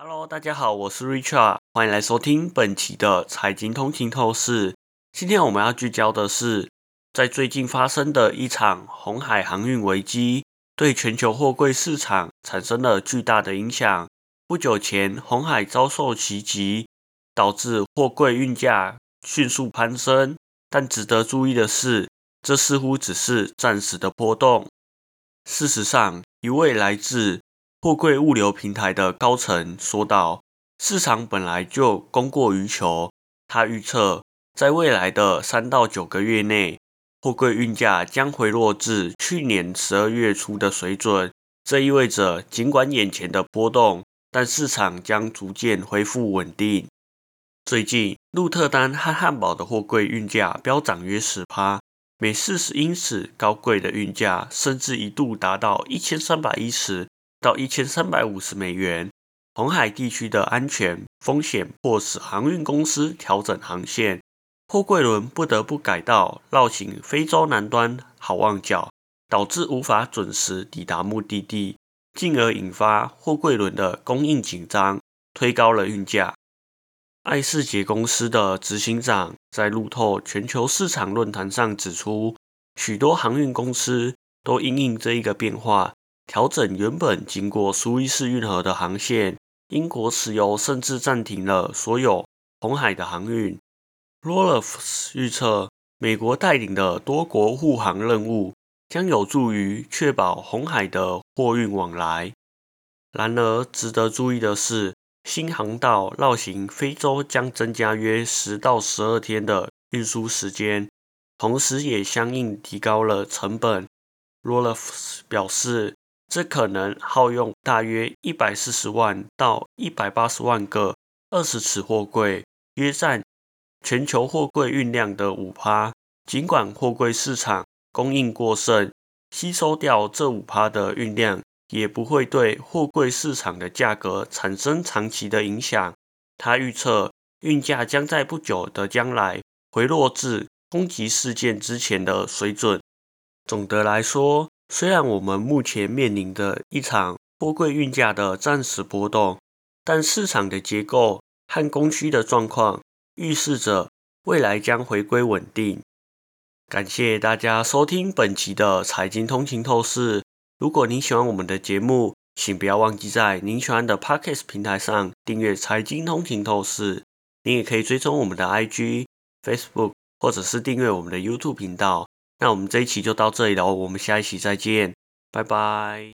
Hello，大家好，我是 Richard，欢迎来收听本期的财经通勤透视。今天我们要聚焦的是，在最近发生的一场红海航运危机，对全球货柜市场产生了巨大的影响。不久前，红海遭受袭击，导致货柜运价迅速攀升。但值得注意的是，这似乎只是暂时的波动。事实上，一位来自货柜物流平台的高层说道：“市场本来就供过于求。”他预测，在未来的三到九个月内，货柜运价将回落至去年十二月初的水准。这意味着，尽管眼前的波动，但市场将逐渐恢复稳定。最近，鹿特丹和汉堡的货柜运价飙涨约十趴。每四十英尺高柜的运价甚至一度达到一千三百一十到一千三百五十美元。红海地区的安全风险迫使航运公司调整航线，货柜轮不得不改道绕行非洲南端好望角，导致无法准时抵达目的地，进而引发货柜轮的供应紧张，推高了运价。爱世杰公司的执行长在路透全球市场论坛上指出，许多航运公司都因应这一个变化，调整原本经过苏伊士运河的航线。英国石油甚至暂停了所有红海的航运。r o l l f 预测，美国带领的多国护航任务将有助于确保红海的货运往来。然而，值得注意的是。新航道绕行非洲将增加约十到十二天的运输时间，同时也相应提高了成本。r o l f s 表示，这可能耗用大约一百四十万到一百八十万个二十尺货柜，约占全球货柜运量的五趴。尽管货柜市场供应过剩，吸收掉这五趴的运量。也不会对货柜市场的价格产生长期的影响。他预测运价将在不久的将来回落至攻击事件之前的水准。总的来说，虽然我们目前面临的一场货柜运价的暂时波动，但市场的结构和供需的状况预示着未来将回归稳定。感谢大家收听本期的财经通勤透视。如果您喜欢我们的节目，请不要忘记在您喜欢的 Podcast 平台上订阅《财经通勤透视》。您也可以追踪我们的 IG、Facebook，或者是订阅我们的 YouTube 频道。那我们这一期就到这里了，我们下一期再见，拜拜。